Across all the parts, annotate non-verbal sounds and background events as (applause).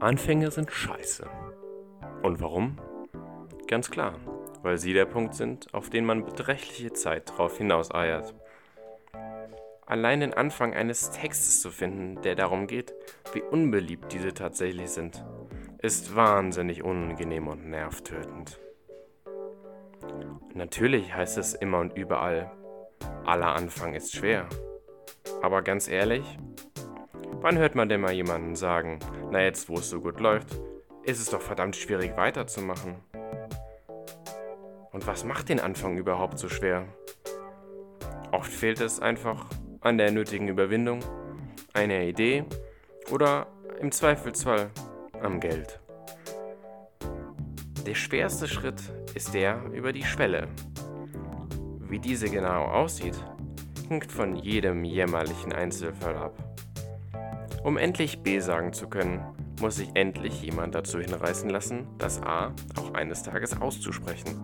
Anfänge sind scheiße. Und warum? Ganz klar, weil sie der Punkt sind, auf den man beträchtliche Zeit drauf hinauseiert. Allein den Anfang eines Textes zu finden, der darum geht, wie unbeliebt diese tatsächlich sind, ist wahnsinnig unangenehm und nervtötend. Natürlich heißt es immer und überall, aller Anfang ist schwer. Aber ganz ehrlich, wann hört man denn mal jemanden sagen, na jetzt, wo es so gut läuft, ist es doch verdammt schwierig weiterzumachen? Und was macht den Anfang überhaupt so schwer? Oft fehlt es einfach an der nötigen Überwindung, einer Idee oder im Zweifelsfall am Geld. Der schwerste Schritt ist der über die Schwelle. Wie diese genau aussieht, hängt von jedem jämmerlichen Einzelfall ab. Um endlich B sagen zu können, muss sich endlich jemand dazu hinreißen lassen, das A auch eines Tages auszusprechen.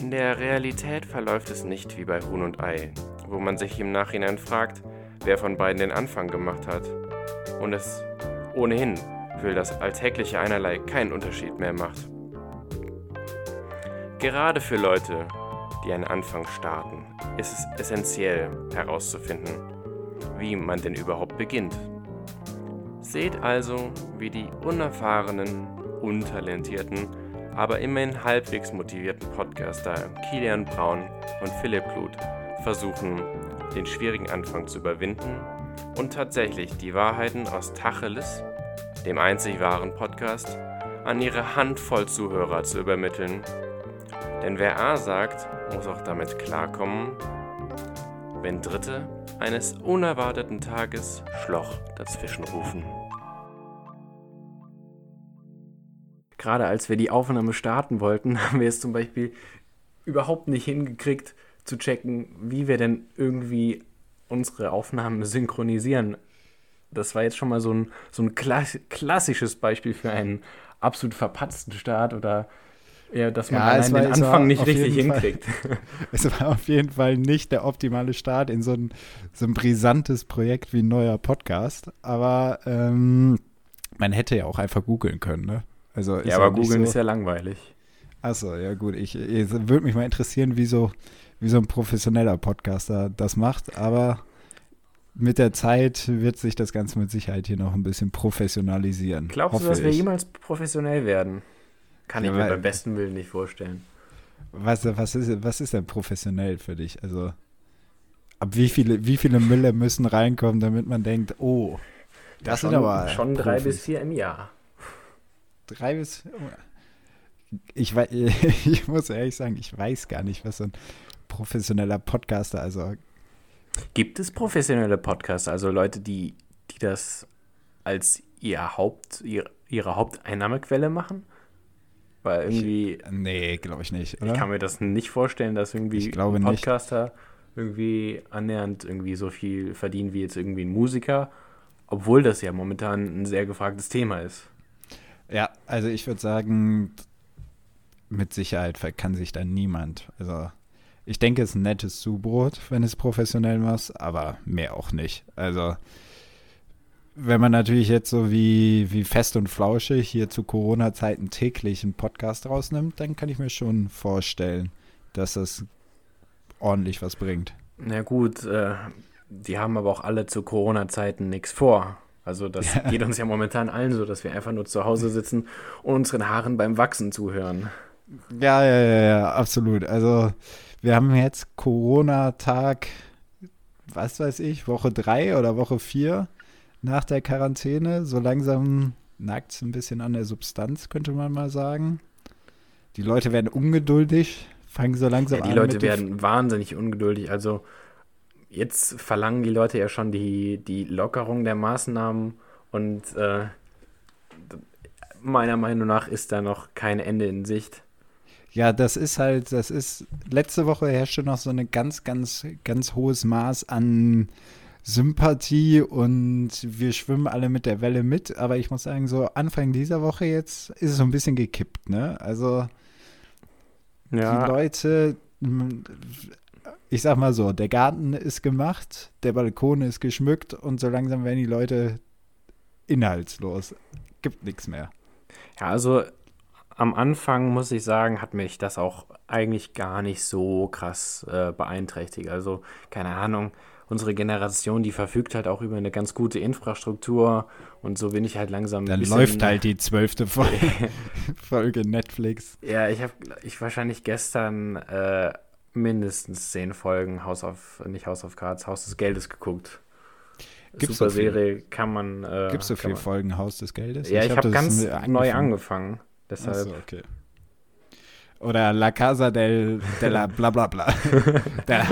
In der Realität verläuft es nicht wie bei Huhn und Ei, wo man sich im Nachhinein fragt, wer von beiden den Anfang gemacht hat. Und es ohnehin für das Alltägliche einerlei keinen Unterschied mehr macht. Gerade für Leute, die einen Anfang starten, ist es essentiell herauszufinden, wie man denn überhaupt beginnt. Seht also, wie die unerfahrenen, untalentierten, aber immerhin halbwegs motivierten Podcaster Kilian Braun und Philipp Blut versuchen, den schwierigen Anfang zu überwinden und tatsächlich die Wahrheiten aus Tacheles, dem einzig wahren Podcast, an ihre Handvoll Zuhörer zu übermitteln. Denn wer A sagt, muss auch damit klarkommen, wenn Dritte eines unerwarteten Tages Schloch dazwischen rufen. Gerade als wir die Aufnahme starten wollten, (laughs) haben wir es zum Beispiel überhaupt nicht hingekriegt zu checken, wie wir denn irgendwie unsere Aufnahmen synchronisieren. Das war jetzt schon mal so ein, so ein klassisches Beispiel für einen absolut verpatzten Start oder ja, dass man ja, war, den Anfang nicht richtig hinkriegt. (laughs) es war auf jeden Fall nicht der optimale Start in so ein, so ein brisantes Projekt wie ein neuer Podcast. Aber ähm, man hätte ja auch einfach googeln können, ne? Also ja, aber googeln so, ist ja langweilig. Achso, ja gut. Ich, ich würde mich mal interessieren, wie so, wie so ein professioneller Podcaster das macht. Aber mit der Zeit wird sich das Ganze mit Sicherheit hier noch ein bisschen professionalisieren. Glaubst du, dass ich. wir jemals professionell werden? Kann ja, ich mir beim besten Willen nicht vorstellen. Was, was, ist, was ist denn professionell für dich? Also, ab wie viele, wie viele Mülle müssen reinkommen, damit man denkt, oh, das sind aber. Schon Profis. drei bis vier im Jahr. Drei bis. Ich, (laughs) ich muss ehrlich sagen, ich weiß gar nicht, was so ein professioneller Podcaster, also. Gibt es professionelle Podcaster, also Leute, die, die das als ihr Haupt, ihre, ihre Haupteinnahmequelle machen? Weil irgendwie. Ich, nee, glaube ich nicht. Oder? Ich kann mir das nicht vorstellen, dass irgendwie ein Podcaster nicht. irgendwie annähernd irgendwie so viel verdienen wie jetzt irgendwie ein Musiker, obwohl das ja momentan ein sehr gefragtes Thema ist. Ja, also ich würde sagen, mit Sicherheit kann sich da niemand. Also ich denke, es ist ein nettes Zubrot, wenn es professionell machst, aber mehr auch nicht. Also wenn man natürlich jetzt so wie, wie fest und flauschig hier zu Corona-Zeiten täglich einen Podcast rausnimmt, dann kann ich mir schon vorstellen, dass das ordentlich was bringt. Na gut, äh, die haben aber auch alle zu Corona-Zeiten nichts vor. Also das ja. geht uns ja momentan allen so, dass wir einfach nur zu Hause sitzen und unseren Haaren beim Wachsen zuhören. Ja, ja, ja, ja, absolut. Also wir haben jetzt Corona-Tag, was weiß ich, Woche drei oder Woche vier nach der Quarantäne. So langsam nagt es ein bisschen an der Substanz, könnte man mal sagen. Die Leute werden ungeduldig, fangen so langsam ja, die an. Die Leute werden wahnsinnig ungeduldig. Also jetzt verlangen die Leute ja schon die, die Lockerung der Maßnahmen und äh, meiner Meinung nach ist da noch kein Ende in Sicht. Ja, das ist halt, das ist, letzte Woche herrschte noch so ein ganz, ganz, ganz hohes Maß an Sympathie und wir schwimmen alle mit der Welle mit. Aber ich muss sagen, so Anfang dieser Woche jetzt ist es so ein bisschen gekippt, ne? Also ja. die Leute, ich sag mal so, der Garten ist gemacht, der Balkon ist geschmückt und so langsam werden die Leute inhaltslos. gibt nichts mehr. Ja, also am Anfang muss ich sagen, hat mich das auch eigentlich gar nicht so krass äh, beeinträchtigt. Also, keine Ahnung, unsere Generation, die verfügt halt auch über eine ganz gute Infrastruktur und so bin ich halt langsam. Dann läuft halt die zwölfte Folge, (laughs) Folge Netflix. Ja, ich habe ich wahrscheinlich gestern äh, mindestens zehn Folgen House of, nicht House of Cards, Haus des Geldes geguckt. Gibt's Super so viel? Serie kann man. Äh, Gibt es so viele Folgen Haus des Geldes? Ja, ich, hab habe das ganz mir neu angefangen. Deshalb. Achso, okay. Oder La Casa del, della bla bla bla. (laughs) (laughs) Der-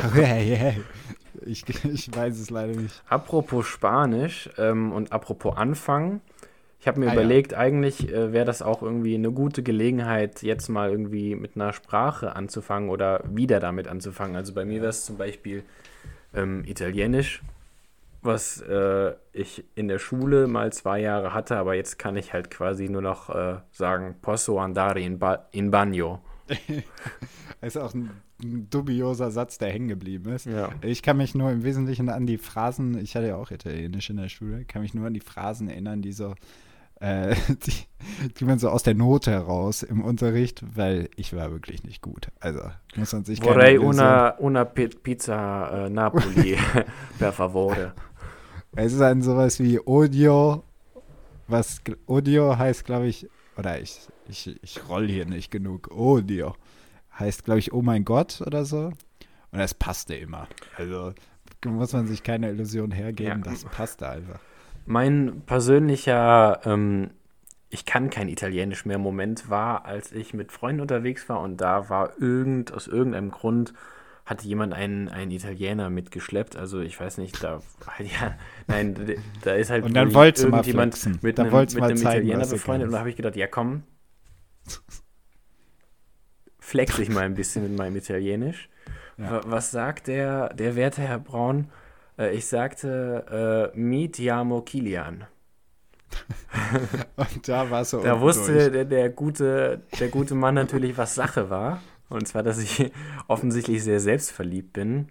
ich, (laughs) ich weiß es leider nicht. Apropos Spanisch ähm, und apropos Anfang. Ich habe mir Ah, ja. überlegt, eigentlich äh, wäre das auch irgendwie eine gute Gelegenheit, jetzt mal irgendwie mit einer Sprache anzufangen oder wieder damit anzufangen. Also bei mir wäre es zum Beispiel ähm, Italienisch, was äh, ich in der Schule mal zwei Jahre hatte, aber jetzt kann ich halt quasi nur noch äh, sagen, posso andare in, ba in bagno. (laughs) Ist auch ein, ein dubioser Satz, der hängen geblieben ist. Ja. Ich kann mich nur im Wesentlichen an die Phrasen, ich hatte ja auch Italienisch in der Schule, kann mich nur an die Phrasen erinnern, die so, äh, (laughs) die, die man so aus der Not heraus im Unterricht, weil ich war wirklich nicht gut. Also muss man sich Vorrei una, una pi- pizza äh, Napoli, (laughs) per favore. Es ist dann sowas wie Odio, was Odio heißt, glaube ich, oder ich, ich, ich roll hier nicht genug. Odio heißt, glaube ich, oh mein Gott oder so. Und das passte immer. Also muss man sich keine Illusion hergeben, Ja. das passte einfach. Mein persönlicher, ähm, ich kann kein Italienisch mehr Moment war, als ich mit Freunden unterwegs war und da war irgend, aus irgendeinem Grund hat jemand einen, einen Italiener mitgeschleppt. Also ich weiß nicht, da, (laughs) ja, nein, da ist halt Und dann mal irgendjemand flexen. mit Da einem, mit mal einem zeigen, Italiener befreundet und da habe ich gedacht, ja komm, flex ich mal ein bisschen mit meinem Italienisch. Ja. Wa- Was sagt der, der werte Herr Braun? Äh, ich sagte, äh, mi chiamo Kilian. (laughs) Und da war so Da wusste der, der, gute, der gute Mann natürlich, was Sache war. Und zwar, dass ich (laughs) offensichtlich sehr selbstverliebt bin.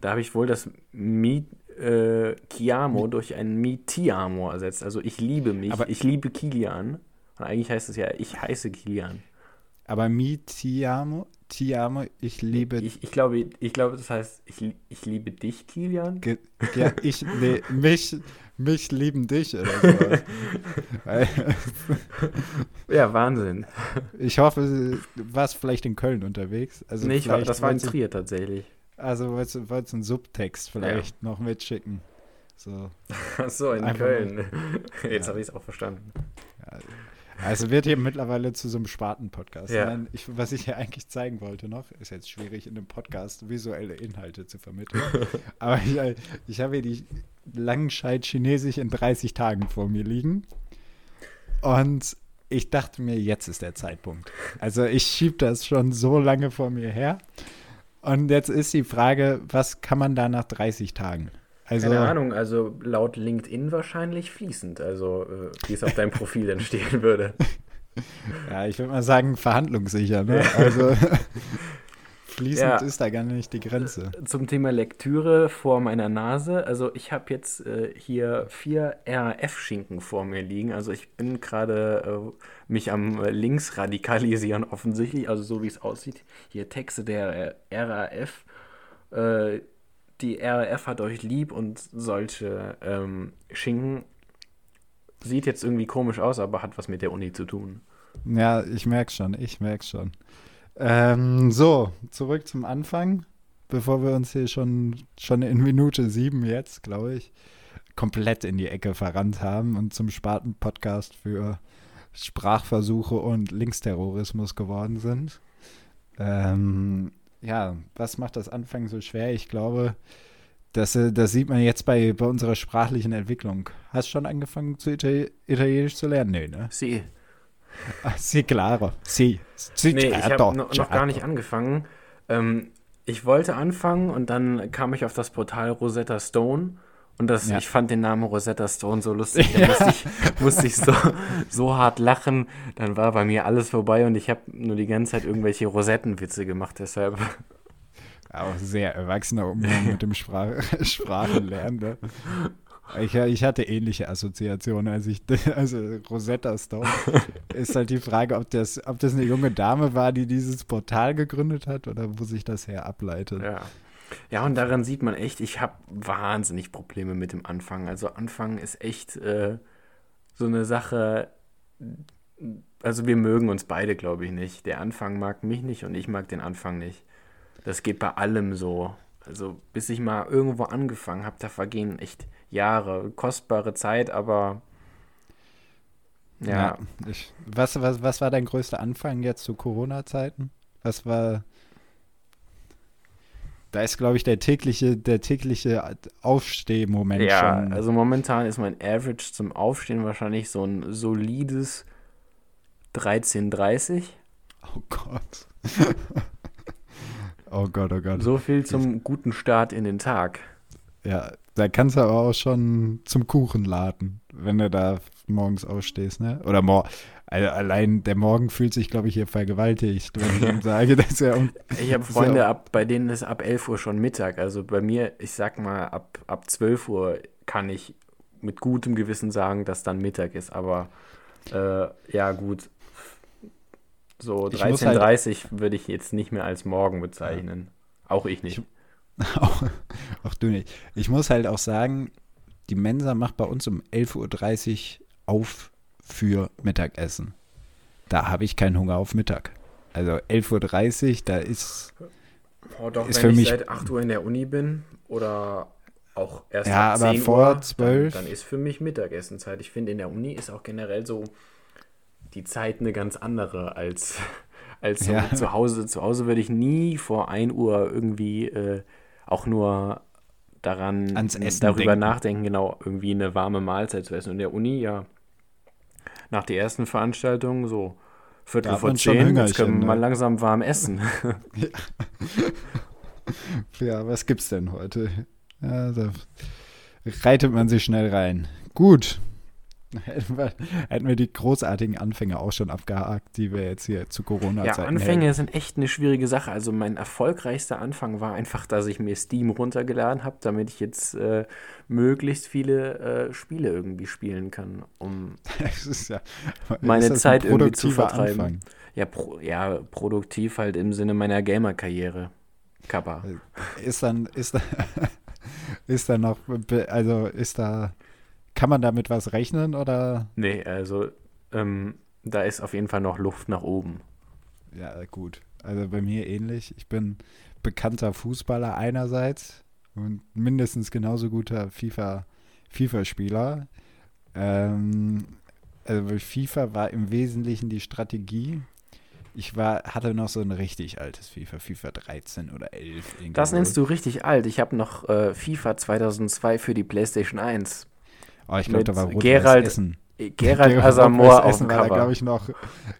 Da habe ich wohl das Mi äh, Chiamo durch ein Mi Ti amo ersetzt. Also ich liebe mich, Aber- ich liebe Kilian. Und eigentlich heißt es ja, ich heiße Kilian. Aber mi ti amo, ti amo, ich liebe Ich, ich, glaube, ich glaube, das heißt, ich, ich liebe dich, Kilian. Ge ja, ich, nee, mich, mich lieben dich oder sowas. (laughs) Ja, Wahnsinn. ich hoffe, du warst vielleicht in Köln unterwegs. Also nee, ich war, das war in Trier tatsächlich. Also wolltest du einen Subtext vielleicht noch mitschicken. So. (laughs) Ach so, in Einfach Köln. (laughs) Jetzt Ja. habe ich es auch verstanden. Also wird hier mittlerweile zu so einem Spaten-Podcast. Ja. Nein, ich, was ich hier eigentlich zeigen wollte noch, ist jetzt schwierig in einem Podcast visuelle Inhalte zu vermitteln. (laughs) Aber ich, ich habe hier die Langenscheid Chinesisch in 30 Tagen vor mir liegen. Und ich dachte mir, jetzt ist der Zeitpunkt. Also ich schiebe das schon so lange vor mir her. Und jetzt ist die Frage, was kann man da nach 30 Tagen? Also, Keine Ahnung, also laut LinkedIn wahrscheinlich fließend, also äh, wie es auf deinem Profil (laughs) dann stehen würde. (laughs) ja, ich würde mal sagen, verhandlungssicher. Ne? Also (laughs) fließend Ja. ist da gar nicht die Grenze. Zum Thema Lektüre vor meiner Nase, also ich habe jetzt äh, hier vier RAF-Schinken vor mir liegen, also ich bin gerade äh, mich am äh, links radikalisieren offensichtlich, also so wie es aussieht, hier Texte der äh, RAF, äh, die RAF hat euch lieb und solche ähm, Schinken sieht jetzt irgendwie komisch aus, aber hat was mit der Uni zu tun. Ja, ich merke schon, ich merke schon. Ähm, so, zurück zum Anfang, bevor wir uns hier schon, schon in Minute sieben jetzt, glaube ich, komplett in die Ecke verrannt haben und zum Spaten-Podcast für Sprachversuche und Linksterrorismus geworden sind. Ähm, ja, was macht das Anfang so schwer? Ich glaube, das, äh, das sieht man jetzt bei, bei unserer sprachlichen Entwicklung. Hast du schon angefangen, zu Itali Italienisch zu lernen? Nee, ne? Sie. Ah, sì, claro. Sì. sì Nee, ich habe noch, noch gar nicht angefangen. Ähm, ich wollte anfangen und dann kam ich auf das Portal Rosetta Stone und das, Ja. ich fand den Namen Rosetta Stone so lustig. (laughs) Da musste ich, musste ich so, so hart lachen. Dann war bei mir alles vorbei und ich habe nur die ganze Zeit irgendwelche Rosettenwitze gemacht. Deshalb, Auch sehr erwachsener Umgang mit dem Sprach (laughs) Sprachenlernen. Ne? Ich, ich hatte ähnliche Assoziationen, als ich, (laughs) also Rosetta Stone ist halt die Frage, ob das, ob das eine junge Dame war, die dieses Portal gegründet hat oder wo sich das her ableitet. Ja. Ja, und daran sieht man echt, ich habe wahnsinnig Probleme mit dem Anfang. Also Anfang ist echt äh, so eine Sache, also wir mögen uns beide, glaube ich, nicht. Der Anfang mag mich nicht und ich mag den Anfang nicht. Das geht bei allem so. Also bis ich mal irgendwo angefangen habe, da vergehen echt Jahre, kostbare Zeit, aber ja. ja ich, was, was, was war dein größter Anfang jetzt zu Corona-Zeiten? Was war. Da ist, glaube ich, der tägliche, der tägliche Aufstehmoment ja, schon. also momentan ist mein Average zum Aufstehen wahrscheinlich so ein solides 13,30. Oh Gott. (laughs) oh Gott, oh Gott. So viel zum guten Start in den Tag. Ja, da kannst du aber auch schon zum Kuchen laden, wenn du da morgens ausstehst, ne? Oder mor also allein der Morgen fühlt sich, glaube ich, hier vergewaltigt, wenn ich ihm sage, dass er um. (laughs) Ich habe Freunde, ab, bei denen ist ab 11 Uhr schon Mittag. Also bei mir, ich sag mal, ab, ab 12 Uhr kann ich mit gutem Gewissen sagen, dass dann Mittag ist. Aber äh, ja, gut. So 13.30 halt, würde ich jetzt nicht mehr als Morgen bezeichnen. Ja. Auch ich nicht. Ich, (laughs) auch, auch du nicht. Ich muss halt auch sagen, die Mensa macht bei uns um 11.30 Uhr auf für Mittagessen. Da habe ich keinen Hunger auf Mittag. Also 11.30 Uhr, da ist. Oh, doch, ist wenn für ich mich, seit 8 Uhr in der Uni bin oder auch erst ja, ab 10 aber vor Uhr, 12. Dann, dann ist für mich Mittagessenzeit. Ich finde, in der Uni ist auch generell so die Zeit eine ganz andere als, (laughs) als ja. zu Hause. Zu Hause würde ich nie vor 1 Uhr irgendwie äh, auch nur daran darüber denken. nachdenken, genau, irgendwie eine warme Mahlzeit zu essen. Und in der Uni, ja, nach der ersten Veranstaltung so Viertel vor zehn, jetzt können wir ne? mal langsam warm essen. (laughs) ja. ja, was gibt's denn heute? Ja, da reitet man sich schnell rein. Gut, (laughs) Hätten wir, hätten wir, die großartigen Anfänge auch schon abgehakt, die wir jetzt hier zu Corona-Zeiten Ja, Anfänge hätten. sind echt eine schwierige Sache. Also mein erfolgreichster Anfang war einfach, dass ich mir Steam runtergeladen habe, damit ich jetzt äh, möglichst viele äh, Spiele irgendwie spielen kann, um (laughs) ja, meine Zeit irgendwie zu vertreiben. Anfang. Ja, pro, ja, produktiv halt im Sinne meiner Gamer-Karriere. Kappa. Ist dann, ist da, (laughs) ist da noch, also ist da kann man damit was rechnen oder? Nee, also ähm, da ist auf jeden Fall noch Luft nach oben. Ja, gut. Also bei mir ähnlich. Ich bin bekannter Fußballer einerseits und mindestens genauso guter FIFA, FIFA-Spieler. Ähm, also bei FIFA war im Wesentlichen die Strategie. Ich war, hatte noch so ein richtig altes FIFA, FIFA 13 oder 11. Das nennst du richtig alt. Ich habe noch äh, FIFA 2002 für die PlayStation 1 Oh, ich glaube, da war Rot-Weiß Essen. (laughs) Gerald Asamoah auf dem Cover. Da, ich, noch,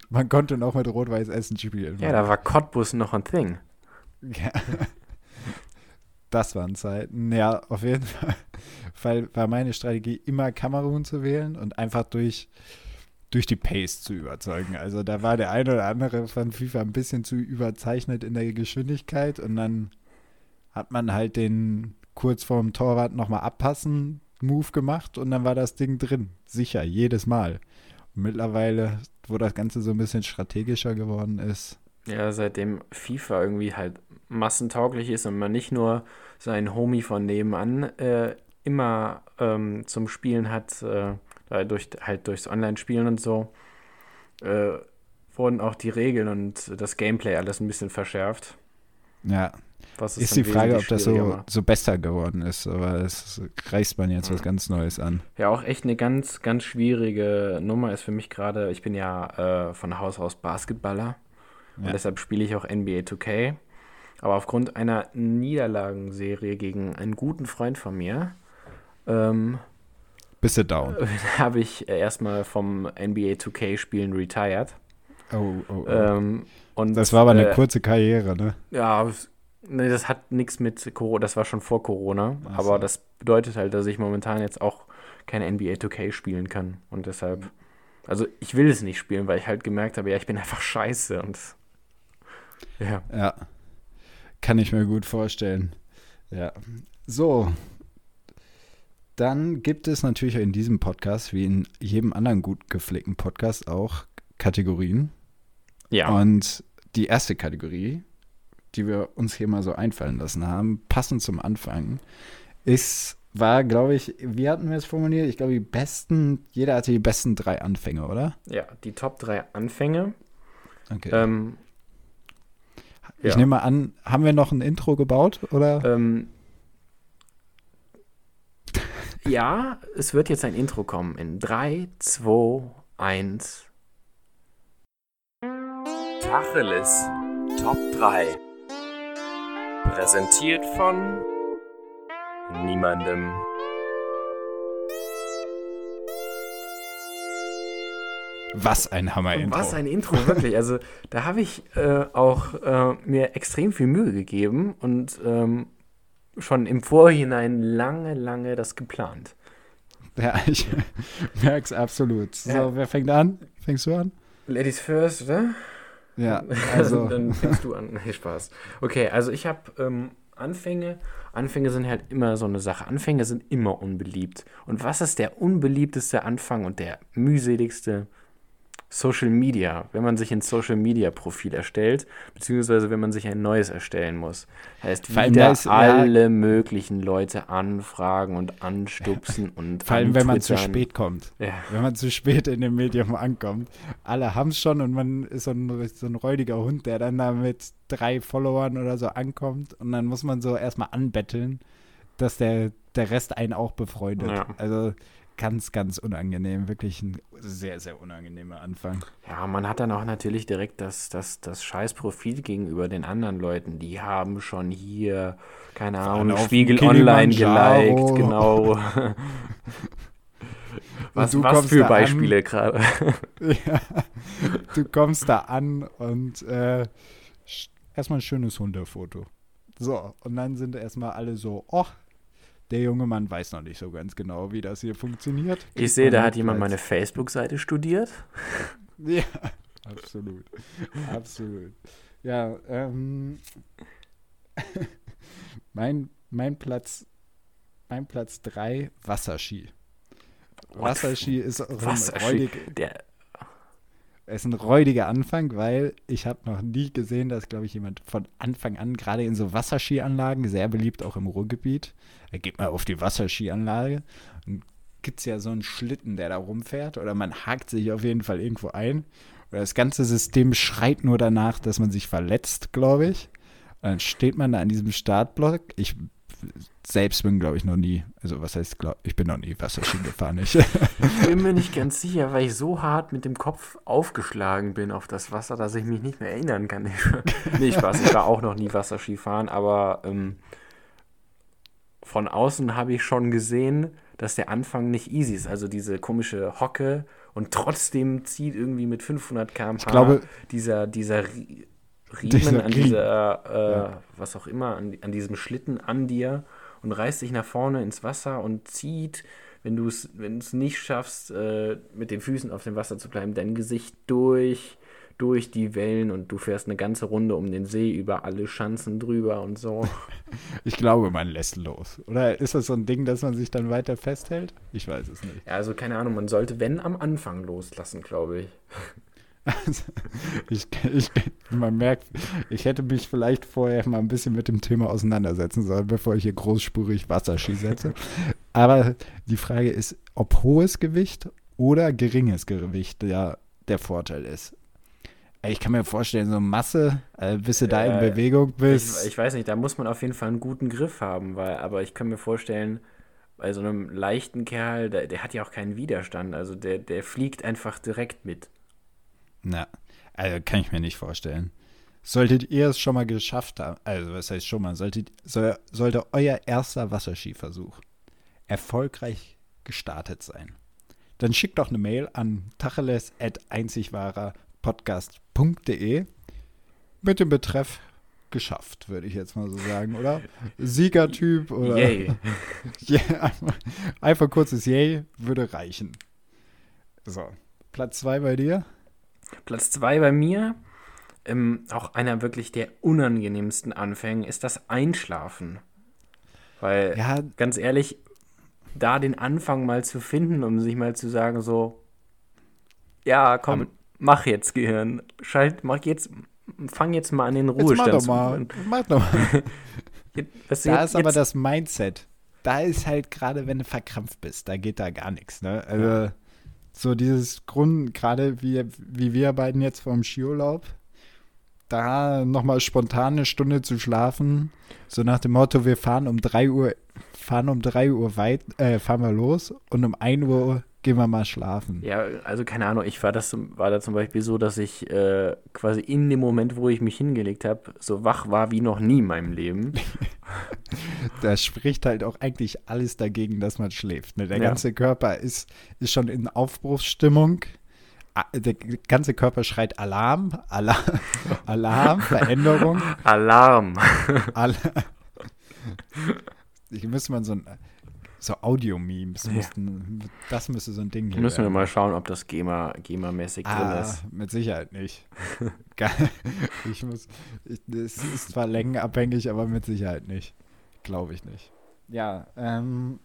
man konnte noch mit Rot-Weiß Essen spielen. Ja, da war Cottbus noch ein Thing. Ja. (laughs) Das waren Zeiten. Ja, auf jeden Fall war meine Strategie immer Kamerun zu wählen und einfach durch, durch die Pace zu überzeugen. Also da war der eine oder andere von FIFA ein bisschen zu überzeichnet in der Geschwindigkeit und dann hat man halt den kurz vorm Torwart nochmal abpassen Move gemacht und dann war das Ding drin. Sicher, jedes Mal. Und mittlerweile, wo das Ganze so ein bisschen strategischer geworden ist. Ja, seitdem FIFA irgendwie halt massentauglich ist und man nicht nur seinen Homie von nebenan äh, immer ähm, zum Spielen hat, äh, durch, halt durchs Online-Spielen und so, äh, wurden auch die Regeln und das Gameplay alles ein bisschen verschärft. Ja, ist die Frage, ob das so, so besser geworden ist, aber es reißt man jetzt mhm. was ganz Neues an. Ja, auch echt eine ganz, ganz schwierige Nummer ist für mich gerade, ich bin ja äh, von Haus aus Basketballer ja. und deshalb spiele ich auch NBA 2K. Aber aufgrund einer Niederlagenserie gegen einen guten Freund von mir, ähm, bist du down? (laughs) Habe ich erstmal vom NBA 2K-Spielen retired. Oh, oh, oh. Ähm, und, das war aber eine äh, kurze Karriere, ne? Ja, Nee, das hat nichts mit Corona, das war schon vor Corona. So. Aber das bedeutet halt, dass ich momentan jetzt auch keine NBA 2K spielen kann. Und deshalb, also ich will es nicht spielen, weil ich halt gemerkt habe, ja, ich bin einfach scheiße. Und (laughs) ja. Ja. Kann ich mir gut vorstellen. Ja. So. dann gibt es natürlich in diesem Podcast, wie in jedem anderen gut gepflegten Podcast, auch Kategorien. Ja. Und die erste Kategorie, die wir uns hier mal so einfallen lassen haben, passend zum Anfang, ist, war, glaube ich, wie hatten wir es formuliert? Ich glaube, die besten, jeder hatte die besten drei Anfänge, oder? ja, die Top 3 Anfänge. Okay. Ähm, ich ja. nehme mal an, haben wir noch ein Intro gebaut, oder? Ähm, ja, es wird jetzt ein Intro kommen in 3, 2, 1. Tacheles Top 3. Präsentiert von niemandem. Was ein Hammer-Intro. Was ein Intro, wirklich. Also da habe ich äh, auch äh, mir extrem viel Mühe gegeben und ähm, schon im Vorhinein lange, lange das geplant. Ja, (laughs) ich merke es absolut. So, Ja. wer fängt an? Fängst du an? Ladies first, oder? Ja, (laughs) also Dann fängst du an. (laughs) Nee, Spaß. Okay, also ich habe ähm, Anfänge. Anfänge sind halt immer so eine Sache. Anfänge sind immer unbeliebt. Und was ist der unbeliebteste Anfang und der mühseligste? Social Media, wenn man sich ein Social Media Profil erstellt, beziehungsweise wenn man sich ein neues erstellen muss. Heißt wieder ist- ja- alle möglichen Leute anfragen und anstupsen und vor allem, wenn man zu spät kommt. Ja. Wenn man zu spät in dem Medium ankommt. Alle haben es schon und man ist so ein, so ein räudiger Hund, der dann da mit drei Followern oder so ankommt und dann muss man so erstmal anbetteln, dass der, der Rest einen auch befreundet. Ja. Also ganz, ganz unangenehm. Wirklich ein sehr, sehr unangenehmer Anfang. Ja, man hat dann auch natürlich direkt das, das, das scheiß Profil gegenüber den anderen Leuten. Die haben schon hier, keine Ahnung, Spiegel Online geliked, genau. (laughs) was was für. Beispiele gerade? (laughs) Ja. Du kommst da an und äh, erstmal ein schönes Hundefoto. So, und dann sind erstmal alle so, oh, der junge Mann weiß noch nicht so ganz genau, wie das hier funktioniert. Ich sehe, da hat jemand meine Facebook-Seite studiert. (laughs) Ja, absolut. absolut. Ja, ähm, (laughs) mein, mein Platz, mein Platz 3, Wasserski. Wasserski ist auch ein Wasserski. räudig, Der, ist ein räudiger Anfang, weil ich habe noch nie gesehen, dass, glaube ich, jemand von Anfang an, gerade in so Wasserskianlagen, sehr beliebt auch im Ruhrgebiet, da geht man auf die Wasserskianlage und gibt es ja so einen Schlitten, der da rumfährt oder man hakt sich auf jeden Fall irgendwo ein. Oder das ganze System schreit nur danach, dass man sich verletzt, glaube ich. Und dann steht man da an diesem Startblock. Ich selbst bin, glaube ich, noch nie, also was heißt, glaub, ich bin noch nie Wasserski gefahren. Ich, ich bin mir nicht ganz (laughs) sicher, weil ich so hart mit dem Kopf aufgeschlagen bin auf das Wasser, dass ich mich nicht mehr erinnern kann. nee, Spaß, ich war auch noch nie Wasserski fahren, aber ähm, von außen habe ich schon gesehen, dass der Anfang nicht easy ist. Also diese komische Hocke und trotzdem zieht irgendwie mit 500 km/h dieser, dieser Riemen Dieser an dieser, äh, Ja. was auch immer, an, an diesem Schlitten an dir und reißt dich nach vorne ins Wasser und zieht, wenn du es wenn du's nicht schaffst, äh, mit den Füßen auf dem Wasser zu bleiben, dein Gesicht durch, durch die Wellen und du fährst eine ganze Runde um den See über alle Schanzen drüber und so. (laughs) Ich glaube, man lässt los. Oder ist das so ein Ding, dass man sich dann weiter festhält? Ich weiß es nicht. Ja, also keine Ahnung, man sollte, wenn, am Anfang loslassen, glaube ich. Also, ich, ich, man merkt, ich hätte mich vielleicht vorher mal ein bisschen mit dem Thema auseinandersetzen sollen, bevor ich hier großspurig Wasserski setze. Aber die Frage ist, ob hohes Gewicht oder geringes Gewicht der, der Vorteil ist. Ich kann mir vorstellen, so Masse, äh, bis du da in Bewegung Ich, bist. ich weiß nicht, da muss man auf jeden Fall einen guten Griff haben, weil, aber ich kann mir vorstellen, bei so einem leichten Kerl, der, der hat ja auch keinen Widerstand, also der, der fliegt einfach direkt mit. Na, also kann ich mir nicht vorstellen. Solltet ihr es schon mal geschafft haben, also was heißt schon mal, solltet, soll, sollte euer erster Wasserskiversuch erfolgreich gestartet sein, dann schickt doch eine Mail an tacheles.einzigwahrerpodcast.de mit dem Betreff geschafft, würde ich jetzt mal so sagen, oder? Siegertyp oder Yay. (laughs) Einfach, einfach kurzes Yay würde reichen. So, Platz zwei bei dir? Platz zwei bei mir, ähm, auch einer wirklich der unangenehmsten Anfänge, ist das Einschlafen. Weil, Ja, ganz ehrlich, da den Anfang mal zu finden, um sich mal zu sagen, so, ja, komm, Aber- mach jetzt Gehirn. Schalt, mach jetzt, fang jetzt mal an den Jetzt mach Ruhestand doch mal. Mach doch mal. (laughs) Jetzt, weißt du, Da jetzt, ist aber das Mindset. Da ist halt gerade, wenn du verkrampft bist, da geht da gar nichts. Ne? Also so dieses Grund, gerade wie, wie wir beiden jetzt vom Skiurlaub, da nochmal spontan eine Stunde zu schlafen, so nach dem Motto, wir fahren um 3 Uhr, fahren um 3 Uhr weit, äh, fahren wir los und um 1 Uhr gehen wir mal schlafen. Ja, also keine Ahnung, ich war, das, war da zum Beispiel so, dass ich äh, quasi in dem Moment, wo ich mich hingelegt habe, so wach war wie noch nie in meinem Leben. (laughs) Da spricht halt auch eigentlich alles dagegen, dass man schläft. Ne? Der Ja. ganze Körper ist, ist schon in Aufbruchsstimmung. A- Der ganze Körper schreit Alarm, Alarm, (laughs) Alarm, Veränderung. (laughs) Alarm! Al ich müsste mal so ein so Audio-Memes, Ja. das müsste so ein Ding hier Müssen wir werden. mal schauen, ob das GEMA, GEMA-mäßig drin Ah, ist. mit Sicherheit nicht. (laughs) Ich muss, ich, es ist zwar längenabhängig, aber mit Sicherheit nicht. Glaube ich nicht. Ja, ähm,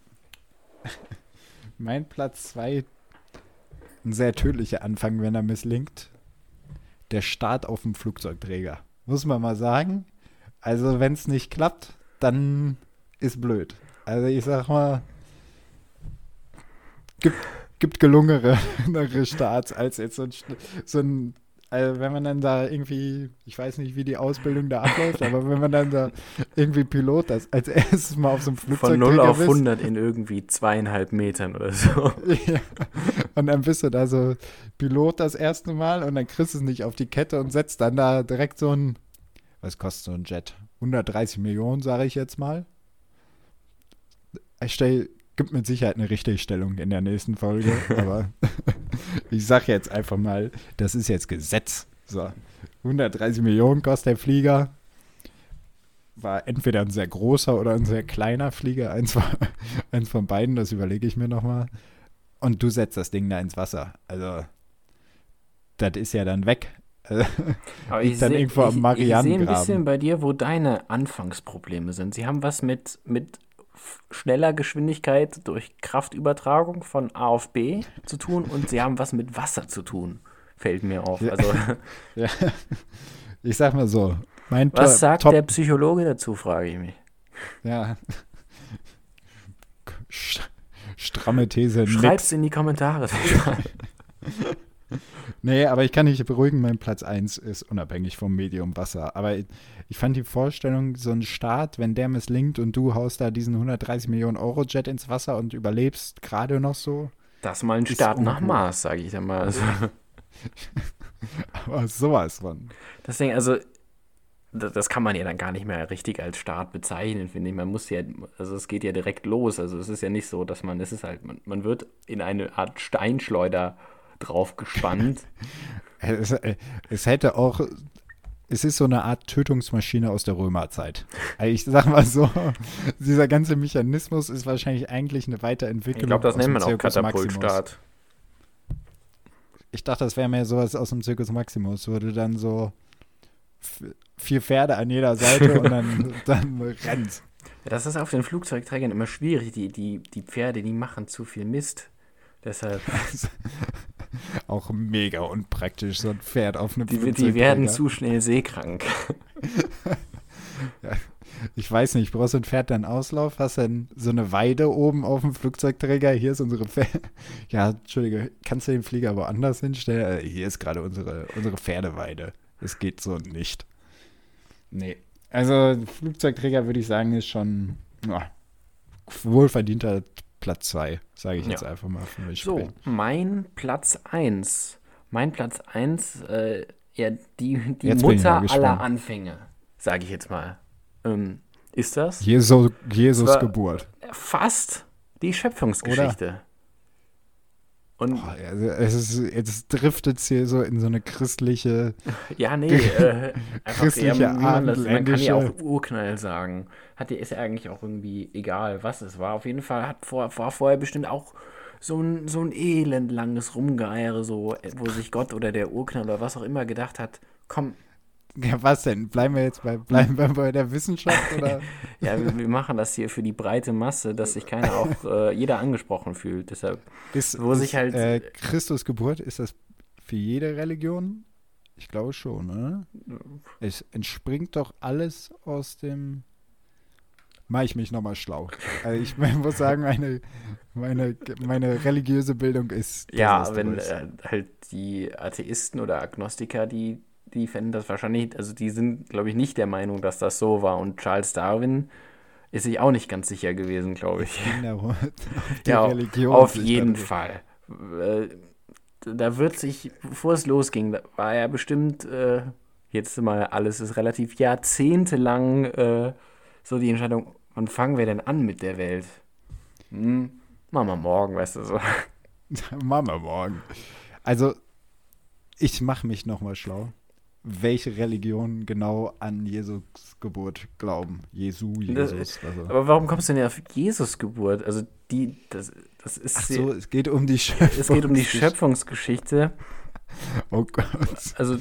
(laughs) mein Platz 2, ein sehr tödlicher Anfang, wenn er misslingt. Der Start auf dem Flugzeugträger. Muss man mal sagen. Also, wenn es nicht klappt, dann ist blöd. Also, ich sag mal, gibt, gibt gelungenere (laughs) Starts als jetzt so ein, so ein also wenn man dann da irgendwie, ich weiß nicht, wie die Ausbildung da abläuft, aber wenn man dann da irgendwie Pilot das als erstes mal auf so einem Von Flugzeugträger 0 auf bist, 100 in irgendwie zweieinhalb Metern oder so. (laughs) ja. Und dann bist du da so Pilot das erste Mal und dann kriegst du es nicht auf die Kette und setzt dann da direkt so ein, was kostet so ein Jet? 130 Millionen, sage ich jetzt mal. Ich stell, gibt mit Sicherheit eine Richtigstellung in der nächsten Folge, (laughs) aber (laughs) ich sag jetzt einfach mal, das ist jetzt Gesetz. So, 130 Millionen kostet der Flieger. War entweder ein sehr großer oder ein sehr kleiner Flieger, (laughs) eins von, eins von beiden, das überlege ich mir nochmal. Und du setzt das Ding da ins Wasser. Also, das ist ja dann weg. Aber seh- irgendwo am ich, ich sehe ein bisschen bei dir, wo deine Anfangsprobleme sind. Sie haben was mit, mit schneller Geschwindigkeit durch Kraftübertragung von A auf B zu tun und sie haben was mit Wasser zu tun, fällt mir auf. Also, (laughs) ja. Ich sag mal so, was sagt Top, der Psychologe dazu, frage ich mich. Ja. St- Stramme These, Schreib's nix. in die Kommentare. (laughs) (laughs) Nee, aber ich kann dich beruhigen, mein Platz 1 ist unabhängig vom Medium Wasser. Aber ich, ich fand die Vorstellung, so ein Start, wenn der misslingt und du haust da diesen 130 Millionen Euro Jet ins Wasser und überlebst gerade noch so. Das ist mal ein Start nach. Mars, sage ich dann mal. Also, (laughs) Aber sowas von. deswegen, also, das, das kann man ja dann gar nicht mehr richtig als Start bezeichnen, finde ich. Man muss ja, also es geht ja direkt los. Also es ist ja nicht so, dass man, es ist halt, man, man wird in eine Art Steinschleuder drauf gespannt. (laughs) Es, äh, es hätte auch. Es ist so eine Art Tötungsmaschine aus der Römerzeit. Ich sag mal so, (laughs) dieser ganze Mechanismus ist wahrscheinlich eigentlich eine Weiterentwicklung. Ich glaube, das nennt man auch. Katapultstart. Ich dachte, das wäre mehr sowas aus dem Zirkus Maximus, wo du dann so vier Pferde an jeder Seite und dann, (laughs) dann rennt. Ja, das ist auf den Flugzeugträgern immer schwierig. Die, die, die Pferde, die machen zu viel Mist. Deshalb, (laughs) Auch mega unpraktisch, so ein Pferd auf einem die, die werden zu schnell seekrank. (laughs) Ich weiß nicht, brauchst du ein Pferd dann Auslauf? Hast dann so eine Weide oben auf dem Flugzeugträger? Hier ist unsere Pferde. (laughs) Ja, Entschuldige, kannst du den Flieger woanders hinstellen? Äh, Hier ist gerade unsere, unsere Pferdeweide. Es geht so nicht. Nee. Also, Flugzeugträger würde ich sagen, ist schon ja, wohlverdienter Platz 2, sage ich Ja. jetzt einfach mal mich. So, mein Platz 1. Mein Platz 1, äh, ja, die, die Jetzt Mutter aller Anfänge, sage ich jetzt mal. Ähm, ist das? Jesus, Jesus Geburt. Fast die Schöpfungsgeschichte. Und also es ist, jetzt driftet es hier so in so eine christliche. (laughs) ja, nee, (laughs) äh, Christliche, wie man, das, man kann ja auch Urknall sagen. Hat, ist ja eigentlich auch irgendwie egal, was es war. Auf jeden Fall hat vor, war vorher bestimmt auch so ein, so ein elendlanges Rumgeeiere, so, wo sich Gott oder der Urknall oder was auch immer gedacht hat, komm, (laughs) Ja, was denn? Bleiben wir jetzt bei, bleiben wir bei der Wissenschaft oder? (laughs) Ja, wir, wir machen das hier für die breite Masse, dass sich keiner auch, (laughs) äh, jeder angesprochen fühlt. Deshalb, Ist, Wo ist, sich halt- Äh, Christus Geburt, ist das für jede Religion? Ich glaube schon, oder? Es entspringt doch alles aus dem. Mache ich mich nochmal schlau. Also ich muss sagen, meine, meine, meine religiöse Bildung ist. ja, wenn äh, halt die Atheisten oder Agnostiker, die, die fänden das wahrscheinlich, also die sind, glaube ich, nicht der Meinung, dass das so war. Und Charles Darwin ist sich auch nicht ganz sicher gewesen, glaube ich. (laughs) Auf Ja, Religion Auf jeden Fall. Äh, da wird sich, bevor es losging, da war er bestimmt, äh, jetzt mal alles ist relativ jahrzehntelang äh, so die Entscheidung, wann fangen wir denn an mit der Welt? Hm, machen wir morgen, weißt du so. (laughs) Machen wir morgen. Also, ich mache mich nochmal schlau. Welche Religionen genau an Jesus Geburt glauben? Jesu, Jesus. Also. Aber warum kommst du denn auf Jesus Geburt? Also die, das, das ist Ach so, es geht um die (laughs) es geht um die Schöpfungsgeschichte. Oh Gott. Also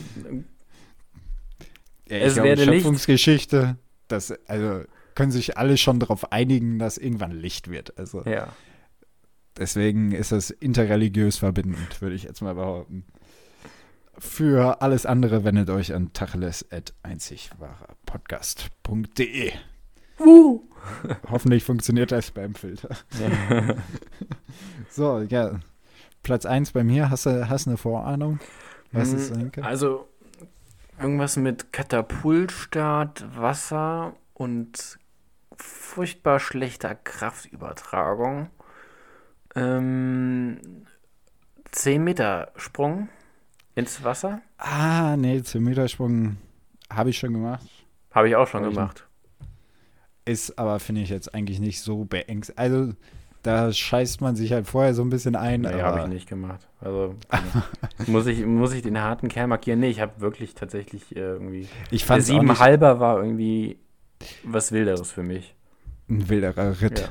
Ja, Es ich glaube, werde Licht. Schöpfungsgeschichte, das, also können sich alle schon darauf einigen, dass irgendwann Licht wird. Also ja. deswegen ist das interreligiös verbindend, würde ich jetzt mal behaupten. Für alles andere wendet euch an tacheles.einzigwahrerpodcast.de. Uh. Hoffentlich funktioniert der Spamfilter. (laughs) So, ja. Platz 1 bei mir. Hast du hast eine Vorahnung, was es Hm, sein kann? Also irgendwas mit Katapultstart, Wasser und furchtbar schlechter Kraftübertragung. Ähm, 10 Meter Sprung ins Wasser. Ah, nee, zum Metersprung habe ich schon gemacht. Habe ich auch schon Hab gemacht. Ist aber, finde ich, jetzt eigentlich nicht so beängstigend. Also, da scheißt man sich halt vorher so ein bisschen ein. Nee, habe ich nicht gemacht. Also (laughs) muss, ich, muss ich den harten Kern markieren? Nee, ich habe wirklich tatsächlich äh, irgendwie. Ich fand sieben halber war irgendwie was Wilderes für mich. ein wilderer Ritt. Ja.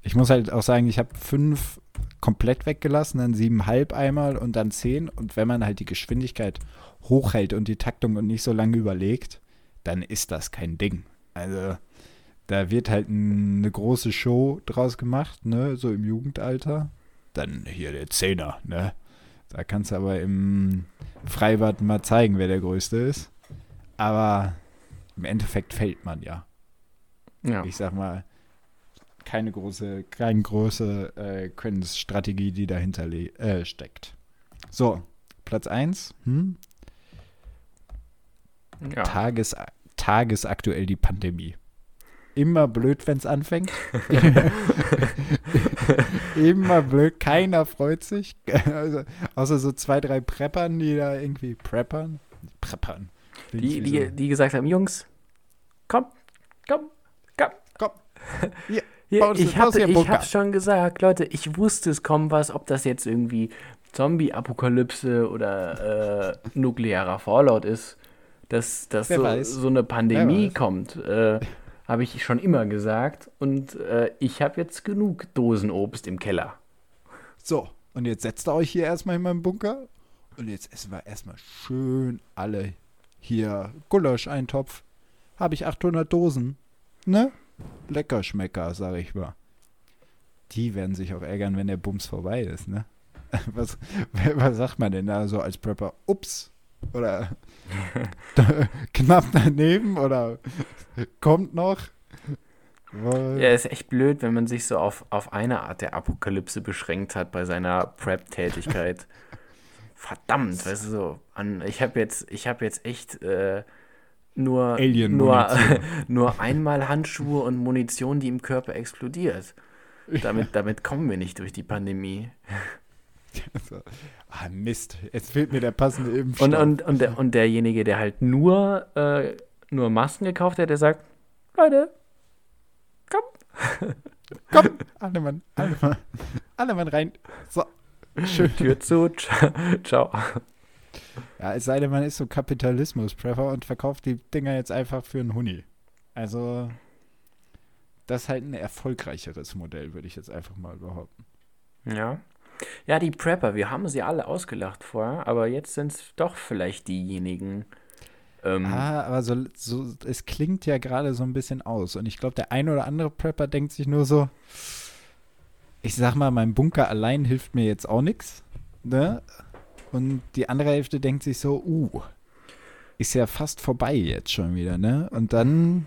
Ich muss halt auch sagen, ich habe fünf komplett weggelassen, dann siebenhalb einmal und dann zehn. Und wenn man halt die Geschwindigkeit hochhält und die Taktung und nicht so lange überlegt, dann ist das kein Ding. Also da wird halt eine große Show draus gemacht, ne, so im Jugendalter. Dann hier der Zehner, ne. Da kannst du aber im Freibad mal zeigen, wer der Größte ist. Aber im Endeffekt fällt man ja Ja. ich sag mal, keine große, keine große äh, Quenz-Strategie, die dahinter äh, steckt. So, Platz 1. Hm? ja. Tages, tagesaktuell die Pandemie. Immer blöd, wenn es anfängt. (laughs) (laughs) Immer blöd, keiner freut sich. Also, außer so zwei, drei Preppern, die da irgendwie preppern. Preppern. Die, die, so- die gesagt haben, Jungs, komm, komm, komm. Komm. (laughs) Hier, Du- ich habe hab schon gesagt, Leute, ich wusste, es kommt was, ob das jetzt irgendwie Zombie-Apokalypse oder äh, nuklearer Fallout ist, dass, dass so, so eine Pandemie kommt. Äh, habe ich schon immer gesagt. Und äh, ich habe jetzt genug Dosenobst im Keller. So, und jetzt setzt ihr euch hier erstmal in meinem Bunker. Und jetzt essen wir erstmal schön alle hier Gulasch-Eintopf. Habe ich 800 Dosen. Ne? Lecker Schmecker, sag ich mal. Die werden sich auch ärgern, wenn der Bums vorbei ist, ne? (laughs) Was, was sagt man denn da so als Prepper? Ups. Oder (laughs) knapp daneben oder kommt noch. Weil- Ja, ist echt blöd, wenn man sich so auf, auf eine Art der Apokalypse beschränkt hat bei seiner Prep-Tätigkeit. (laughs) Verdammt, weißt du so, an, ich habe jetzt, ich habe jetzt echt äh, nur, nur, Alien-Munition. (laughs) nur einmal Handschuhe und Munition, die im Körper explodiert. Damit, damit kommen wir nicht durch die Pandemie. So. Ah, Mist. Jetzt fehlt mir der passende Impfstoff. Und, und, und, der, und derjenige, der halt nur, äh, nur Masken gekauft hat, der sagt, Leute, komm, (laughs) Komm, alle Mann, alle Mann, alle Mann rein. So, (laughs) schön. Tür zu, ciao. Ja, es sei denn, man ist so Kapitalismus-Prepper und verkauft die Dinger jetzt einfach für einen Huni. Also, das ist halt ein erfolgreicheres Modell, würde ich jetzt einfach mal behaupten. Ja. Ja, die Prepper, wir haben sie alle ausgelacht vorher, aber jetzt sind es doch vielleicht diejenigen, Ähm, Ah, aber so, so, es klingt ja gerade so ein bisschen aus. Und ich glaube, der ein oder andere Prepper denkt sich nur so, ich sag mal, mein Bunker allein hilft mir jetzt auch nichts. Ne? Und die andere Hälfte denkt sich so, uh, ist ja fast vorbei jetzt schon wieder, ne? Und dann,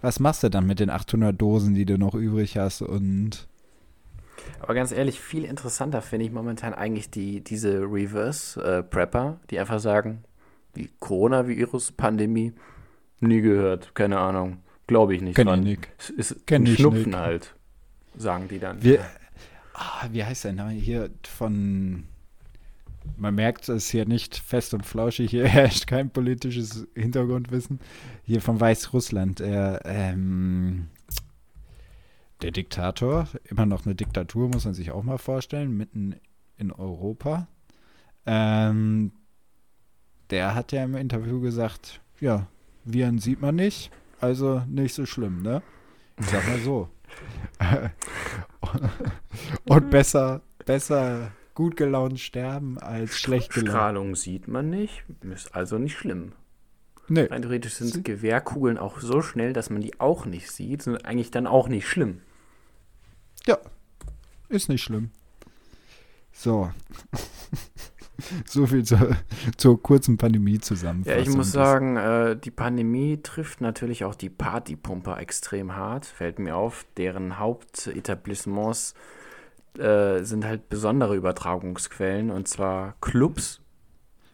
was machst du dann mit den 800 Dosen, die du noch übrig hast? Und Aber ganz ehrlich, viel interessanter finde ich momentan eigentlich die, diese Reverse-Prepper, die einfach sagen, die Coronavirus, Pandemie, nie gehört, keine Ahnung, glaube ich nicht Kenn ich dran. nicht. Es ist Kenn ein ich Schnupfen nicht. halt, sagen die dann. wir, ah, wie heißt der Name hier von, man merkt es hier nicht fest und flauschig, hier (laughs) herrscht kein politisches Hintergrundwissen. Hier von Weißrussland, er, ähm, der Diktator, immer noch eine Diktatur, muss man sich auch mal vorstellen, mitten in Europa. Ähm, der hat ja im Interview gesagt, ja, Viren sieht man nicht, also nicht so schlimm, ne? Ich sag mal so. (laughs) (laughs) Und besser, besser gut gelaunt sterben als schlecht gelaunt. Strahlung sieht man nicht, ist also nicht schlimm. Nee, Rein theoretisch sind Gewehrkugeln auch so schnell, dass man die auch nicht sieht, sind eigentlich dann auch nicht schlimm. ja, ist nicht schlimm. So. (laughs) so viel zur, zur kurzen Pandemie zusammen. Ja, ich muss sagen, äh, die Pandemie trifft natürlich auch die Partypumper extrem hart. Fällt mir auf, deren Hauptetablissements äh, sind halt besondere Übertragungsquellen und zwar Clubs,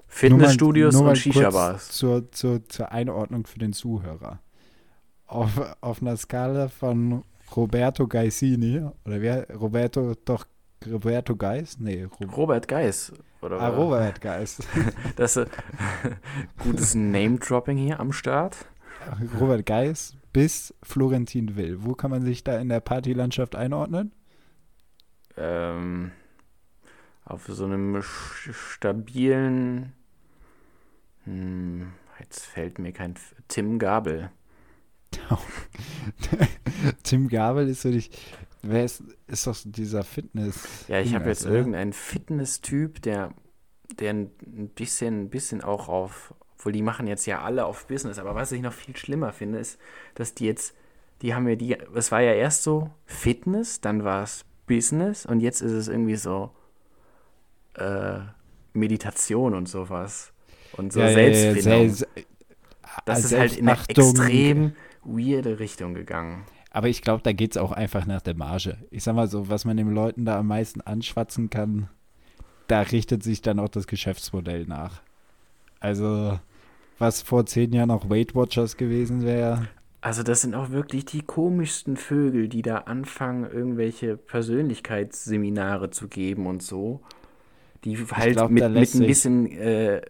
Fitnessstudios und Shisha-Bars. Zur, zur, zur Einordnung für den Zuhörer. Auf, auf einer Skala von Roberto Gaisini, oder wer? Roberto, doch, Roberto Geis? Nee, Ro Robert Geis. Oder ah, Robert Geis. (laughs) Das äh, (laughs) gutes Name-Dropping hier am Start. Robert Geis bis Florentin Will. Wo kann man sich da in der Partylandschaft einordnen? Ähm, auf so einem stabilen. Hm, jetzt fällt mir kein. Tim Gabel. (laughs) Tim Gabel ist so nicht. Wer ist, ist doch dieser Fitness. Ja, ich habe jetzt oder? irgendeinen Fitness-Typ, der, der ein ein bisschen, ein bisschen auch auf, obwohl die machen jetzt ja alle auf Business, aber was ich noch viel schlimmer finde, ist, dass die jetzt, die haben ja die, es war ja erst so Fitness, dann war es Business und jetzt ist es irgendwie so äh, Meditation und sowas. Und so Ja, ja, ja, Selbstfindung. Selbst- das ist halt in eine extrem weirde Richtung gegangen. Aber ich glaube, da geht es auch einfach nach der Marge. Ich sag mal so, was man den Leuten da am meisten anschwatzen kann, da richtet sich dann auch das Geschäftsmodell nach. Also, was vor zehn Jahren noch Weight Watchers gewesen wäre, Also das sind auch wirklich die komischsten Vögel, die da anfangen, irgendwelche Persönlichkeitsseminare zu geben und so. Die halt glaub, mit, mit ein bisschen äh,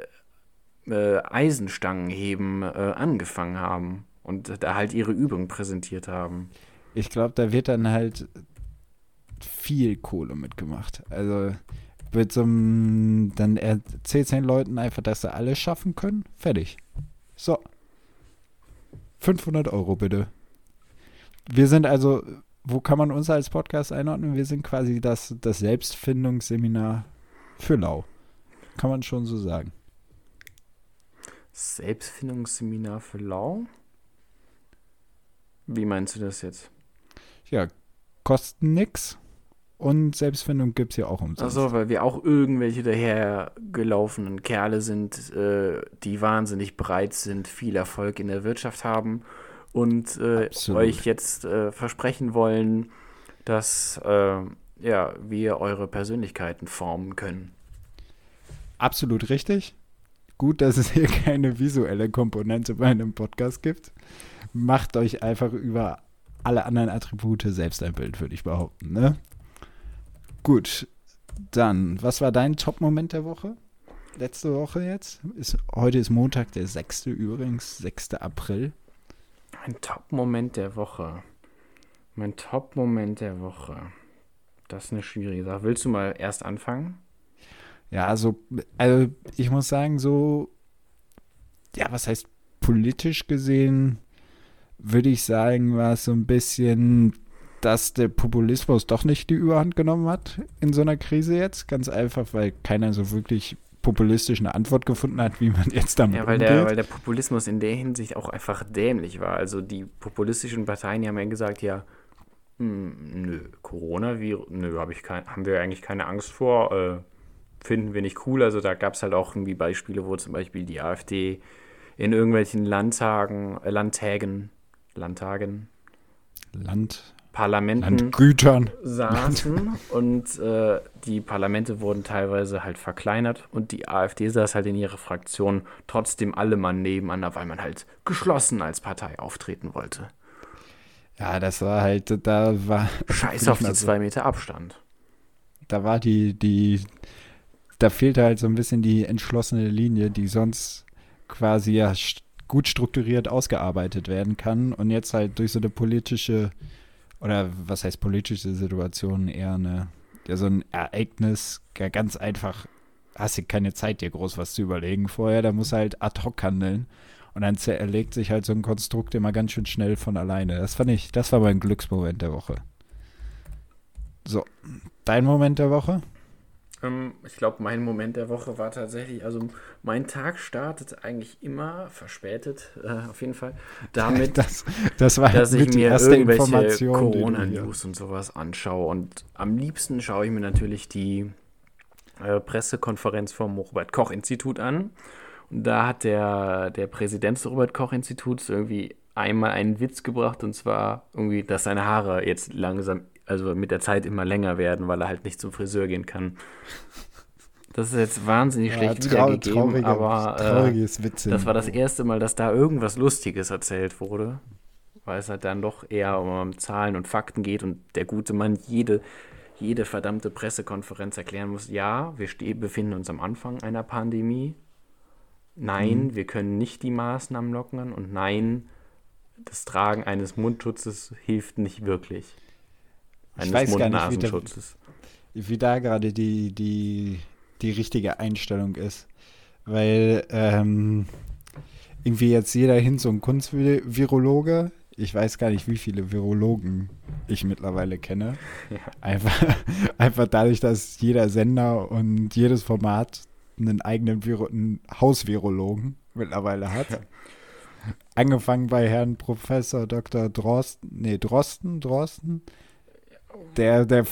äh, Eisenstangenheben äh, angefangen haben und da halt ihre Übung präsentiert haben. ich glaube, da wird dann halt viel Kohle mitgemacht. Also, wird so dann erzählt den Leuten einfach, dass sie alles schaffen können. Fertig. So. 500 Euro bitte. Wir sind also, wo kann man uns als Podcast einordnen? Wir sind quasi das, das Selbstfindungsseminar für Lau. Kann man schon so sagen. Selbstfindungsseminar für Lau? Wie meinst du das jetzt? Ja, kosten nix. Und Selbstfindung gibt es ja auch umsonst. Achso, weil wir auch irgendwelche dahergelaufenen Kerle sind, äh, die wahnsinnig breit sind, viel Erfolg in der Wirtschaft haben und äh, euch jetzt äh, versprechen wollen, dass äh, ja, wir eure Persönlichkeiten formen können. Absolut richtig. Gut, dass es hier keine visuelle Komponente bei einem Podcast gibt. Macht euch einfach über alle anderen Attribute selbst ein Bild, würde ich behaupten. Ne? Gut, dann, was war dein Top-Moment der Woche? Letzte Woche jetzt? Ist, heute ist Montag, der 6. übrigens, 6. April. Mein Top-Moment der Woche. Mein Top-Moment der Woche. Das ist eine schwierige Sache. Willst du mal erst anfangen? Ja, also, also ich muss sagen, so, ja, was heißt politisch gesehen, würde ich sagen, war es so ein bisschen, dass der Populismus doch nicht die Überhand genommen hat in so einer Krise jetzt. Ganz einfach, weil keiner so wirklich populistischen Antwort gefunden hat, wie man jetzt damit Ja, weil umgeht. der, weil der Populismus in der Hinsicht auch einfach dämlich war. Also die populistischen Parteien die haben ja gesagt, ja, hm, nö, Coronavirus, nö, hab ich kein, haben wir eigentlich keine Angst vor, äh, finden wir nicht cool. Also da gab es halt auch irgendwie Beispiele, wo zum Beispiel die AfD in irgendwelchen Landtagen, äh, Landtägen, Landtagen, Land, Parlamenten Landgütern. saßen (laughs) und äh, die Parlamente wurden teilweise halt verkleinert und die AfD saß halt in ihrer Fraktion trotzdem alle Mann nebeneinander, weil man halt geschlossen als Partei auftreten wollte. Ja, das war halt, da war. (laughs) Scheiß auf die Also, zwei Meter Abstand. Da war die, die, da fehlte halt so ein bisschen die entschlossene Linie, die sonst quasi ja gut strukturiert ausgearbeitet werden kann und jetzt halt durch so eine politische, oder was heißt politische Situation, eher eine, ja, so ein Ereignis, ja, ganz einfach, hast du keine Zeit, dir groß was zu überlegen vorher, da muss halt ad hoc handeln. Und dann zerlegt sich halt so ein Konstrukt immer ganz schön schnell von alleine. Das fand ich, das war mein Glücksmoment der Woche. So, dein Moment der Woche? Ähm, ich glaube, mein Moment der Woche war tatsächlich, also mein Tag startet eigentlich immer verspätet, äh, auf jeden Fall, damit, (laughs) das, das war dass ich mir erste irgendwelche Corona-News und sowas anschaue. Und am liebsten schaue ich mir natürlich die äh, Pressekonferenz vom Robert-Koch-Institut an. Und da hat der, der Präsident des Robert-Koch-Instituts irgendwie einmal einen Witz gebracht, und zwar irgendwie, dass seine Haare jetzt langsam, also mit der Zeit immer länger werden, weil er halt nicht zum Friseur gehen kann. Das ist jetzt wahnsinnig Ja, schlecht trau- wiedergegeben, traurige- aber äh, das war das erste Mal, dass da irgendwas Lustiges erzählt wurde, weil es halt dann doch eher um Zahlen und Fakten geht und der gute Mann jede, jede verdammte Pressekonferenz erklären muss, ja, wir befinden uns am Anfang einer Pandemie, nein, Mhm. wir können nicht die Maßnahmen lockern und nein, das Tragen eines Mundschutzes hilft nicht wirklich. Ich Eines weiß gar nicht, wie Mund-Nasenschutzes. wie da gerade die, die, die richtige Einstellung ist. Weil ähm, irgendwie jetzt jeder hin so ein Kunstvirologe. Ich weiß gar nicht, wie viele Virologen ich mittlerweile kenne. Ja. Einfach, (laughs) einfach dadurch, dass jeder Sender und jedes Format einen eigenen Viro einen Hausvirologen mittlerweile hat. Angefangen bei Herrn Professor Dr. Drosten, nee, Drosten, Drosten, der, der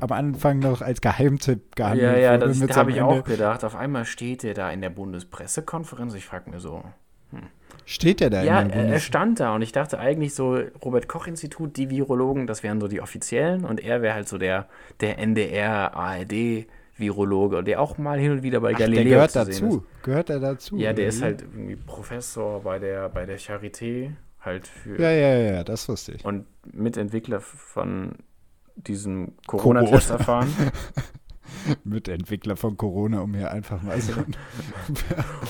am Anfang noch als Geheimtipp gehandelt Ja, ja, wurde das habe ich auch Ende. gedacht. Auf einmal steht er da in der Bundespressekonferenz. Ich frage mir so, Steht der da Ja, in der er, er stand da und ich dachte eigentlich so, Robert-Koch-Institut, die Virologen, das wären so die Offiziellen und er wäre halt so der, der NDR, ARD-Virologe, der auch mal hin und wieder bei Ach, Galileo der gehört dazu. Gehört er dazu? Ja, der ist halt irgendwie Professor bei der, bei der Charité, halt für Ja, ja, ja, das wusste ich. und Mitentwickler von diesem Corona. Corona-Testverfahren. (laughs) Mitentwickler von Corona, um hier einfach mal so.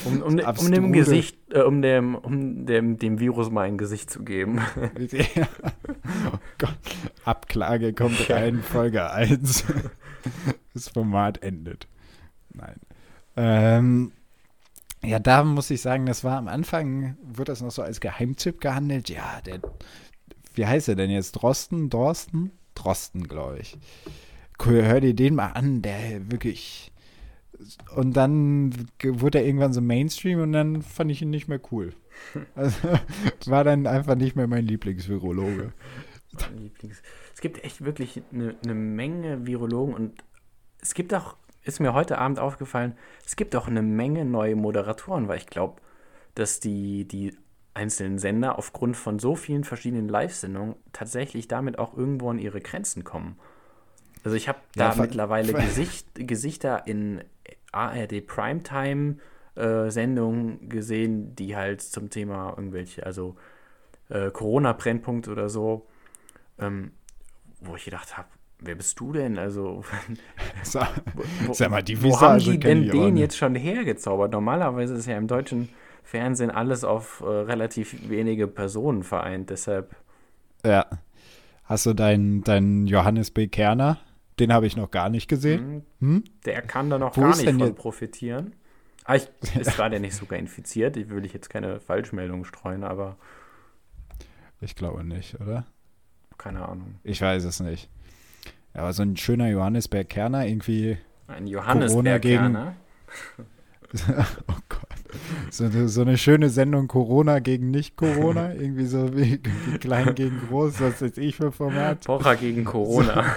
Um, um, um Abstruse- dem Gesicht, äh, um dem, um dem, dem Virus mal ein Gesicht zu geben. (laughs) oh Gott. Abklage kommt rein, Folge 1. (laughs) Das Format endet. Nein. Ähm, ja, da muss ich sagen, das war am Anfang, wird das noch so als Geheimtipp gehandelt. Ja, der, wie heißt er denn jetzt? Drosten? Dorsten? Drosten, glaube ich. Cool, hör dir den mal an, der wirklich. Und dann wurde er irgendwann so Mainstream und dann fand ich ihn nicht mehr cool. (laughs) Also, war dann einfach nicht mehr mein Lieblingsvirologe. Lieblings. Es gibt echt wirklich eine ne Menge Virologen und es gibt auch, ist mir heute Abend aufgefallen, es gibt auch eine Menge neue Moderatoren, weil ich glaube, dass die, die einzelnen Sender aufgrund von so vielen verschiedenen Live-Sendungen tatsächlich damit auch irgendwo an ihre Grenzen kommen. Also ich habe Ja, da ver- mittlerweile Gesicht, Gesichter in ARD Primetime äh, Sendungen gesehen, die halt zum Thema irgendwelche, also äh, Corona-Brennpunkt oder so, ähm, wo ich gedacht habe, wer bist du denn? Also, (laughs) So, wo, Sag mal, die wo Visage haben die denn den jetzt schon hergezaubert? Normalerweise ist ja im deutschen Fernsehen alles auf äh, relativ wenige Personen vereint, deshalb. ja. Hast du deinen deinen Johannes B. Kerner? Den habe ich noch gar nicht gesehen. Hm, Hm? Der kann da noch Wo gar nicht von profitieren. Ah, ich, (laughs) ist war der nicht sogar infiziert? Ich will ich jetzt keine Falschmeldung streuen, aber Ich glaube nicht, oder? keine Ahnung. Ich weiß es nicht. Aber so ein schöner Johannes B. Kerner irgendwie. Ein Johannes Corona gegen- ne? (laughs) oh Gott. So eine, so eine schöne Sendung Corona gegen Nicht-Corona. (laughs) Irgendwie so wie, wie klein gegen groß, was weiß ich für Format. Pocher gegen Corona.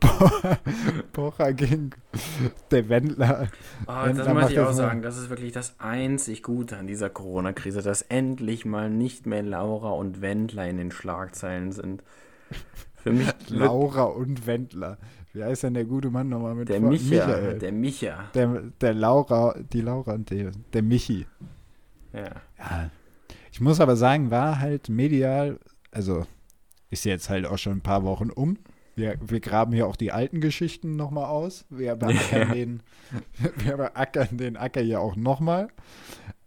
Pocher, (laughs) Pocher gegen der Wendler. Oh, Wendler das muss ich auch sagen. Das ist wirklich das einzig Gute an dieser Corona-Krise, dass endlich mal nicht mehr Laura und Wendler in den Schlagzeilen sind. Für mich Laura und Wendler. Wie heißt denn der gute Mann nochmal mit der Vor- Micha, Michael. der Micha. Der, der Laura, die Laura und der, der Michi. Ja. Ja. Ich muss aber sagen, war halt medial, also ist jetzt halt auch schon ein paar Wochen um. Wir, wir graben hier auch die alten Geschichten nochmal aus. Wir beackern, Ja. (laughs) den, wir beackern den Acker hier auch nochmal.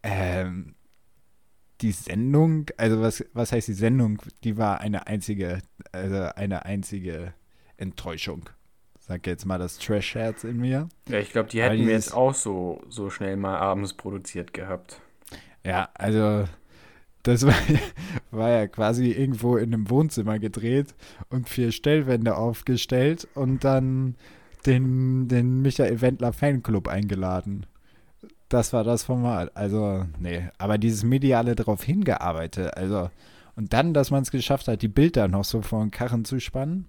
Ähm, die Sendung, also was, was heißt die Sendung? Die war eine einzige, also eine einzige Enttäuschung. Sag jetzt mal das Trash-Herz in mir. Ja, ich glaube, die hätten wir dieses- jetzt auch so, so schnell mal abends produziert gehabt. Ja, also das war, war ja quasi irgendwo in einem Wohnzimmer gedreht und vier Stellwände aufgestellt und dann den, den Michael Wendler Fanclub eingeladen. Das war das Format. Also, nee, aber dieses mediale darauf hingearbeitet, also und dann, dass man es geschafft hat, die Bilder noch so vor den Karren zu spannen,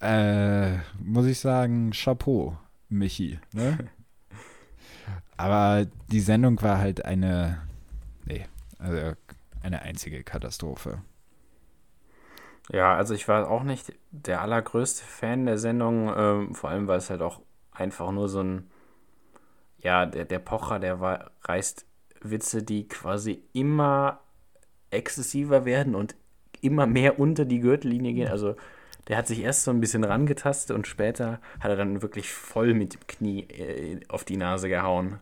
äh, muss ich sagen, Chapeau, Michi. Ne? (laughs) Aber die Sendung war halt eine, nee, also eine einzige Katastrophe. Ja, also ich war auch nicht der allergrößte Fan der Sendung, ähm, vor allem weil es halt auch einfach nur so ein, ja, der, der Pocher, der war, reißt Witze, die quasi immer exzessiver werden und immer mehr unter die Gürtellinie gehen. Also der hat sich erst so ein bisschen rangetastet und später hat er dann wirklich voll mit dem Knie äh, auf die Nase gehauen.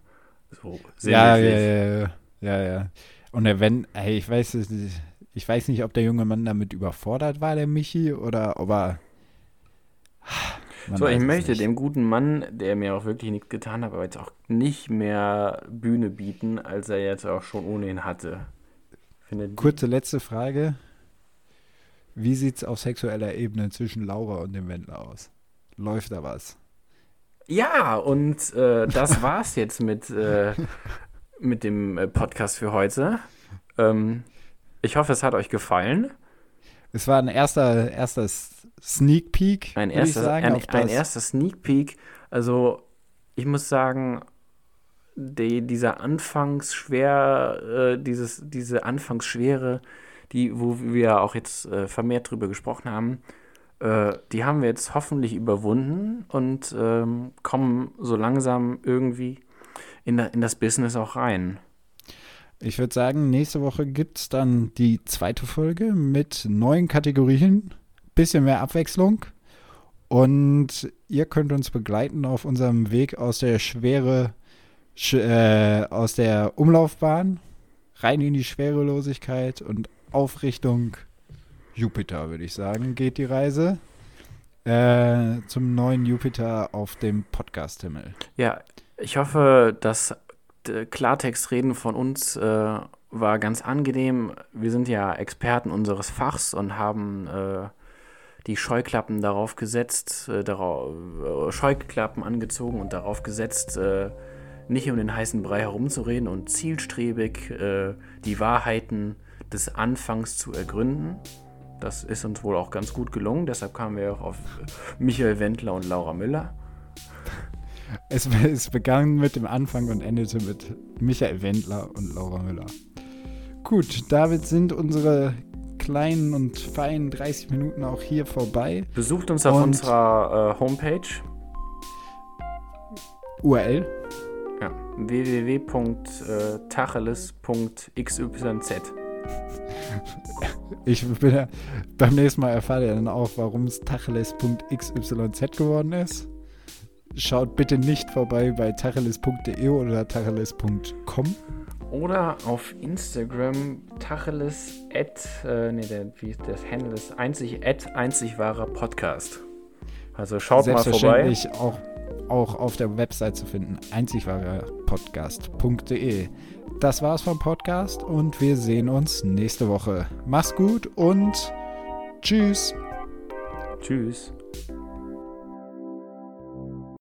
So Ja, ja, ja, ja, ja, ja. Und wenn, hey, ich weiß es nicht, ich weiß nicht, ob der junge Mann damit überfordert war, der Michi, oder ob er. Man So, ich möchte nicht. dem guten Mann, der mir auch wirklich nichts getan hat, aber jetzt auch nicht mehr Bühne bieten, als er jetzt auch schon ohnehin hatte. Finde Kurze letzte Frage. Wie sieht's auf sexueller Ebene zwischen Laura und dem Wendler aus? Läuft da was? Ja, und äh, das (laughs) war's jetzt mit, äh, mit dem äh, Podcast für heute. Ähm, ich hoffe, es hat euch gefallen. Es war ein erster, erster Sneak Peek, Ein erster, sagen, ein, ein erster Sneak Peek. Also, ich muss sagen, die, dieser Anfangsschwer, äh, dieses, diese Anfangsschwere, die, wo wir auch jetzt äh, vermehrt drüber gesprochen haben, äh, die haben wir jetzt hoffentlich überwunden und ähm, kommen so langsam irgendwie in, da- in das Business auch rein. Ich würde sagen, nächste Woche gibt es dann die zweite Folge mit neuen Kategorien, bisschen mehr Abwechslung. Und ihr könnt uns begleiten auf unserem Weg aus der Schwere, sch, äh, aus der Umlaufbahn rein in die Schwerelosigkeit und auf Richtung Jupiter, würde ich sagen, geht die Reise. Äh, zum neuen Jupiter auf dem Podcast-Himmel. Ja, ich hoffe, das Klartextreden von uns äh, war ganz angenehm. Wir sind ja Experten unseres Fachs und haben äh, die Scheuklappen darauf gesetzt, äh, darauf, äh, Scheuklappen angezogen und darauf gesetzt, äh, nicht um den heißen Brei herumzureden und zielstrebig die Wahrheiten des Anfangs zu ergründen. Das ist uns wohl auch ganz gut gelungen, deshalb kamen wir auch auf Michael Wendler und Laura Müller. Es, es begann mit dem Anfang und endete mit Michael Wendler und Laura Müller. Gut, damit sind unsere kleinen und feinen 30 Minuten auch hier vorbei. Besucht uns auf Und- unserer äh, Homepage URL ja, www.tacheles.xyz. (laughs) Ich bin ja, beim nächsten Mal erfahrt ihr dann auch, warum es tacheles.xyz geworden ist. Schaut bitte nicht vorbei bei tacheles.de oder tacheles.com. Oder auf Instagram tacheles at, äh, nee, der, wie ist das Handle ist einzig at einzig wahrer Podcast. Also schaut mal vorbei. Selbstverständlich auch, auch auf der Website zu finden, einzigwahrerpodcast.de. Das war's vom Podcast und wir sehen uns nächste Woche. Mach's gut und tschüss. Tschüss.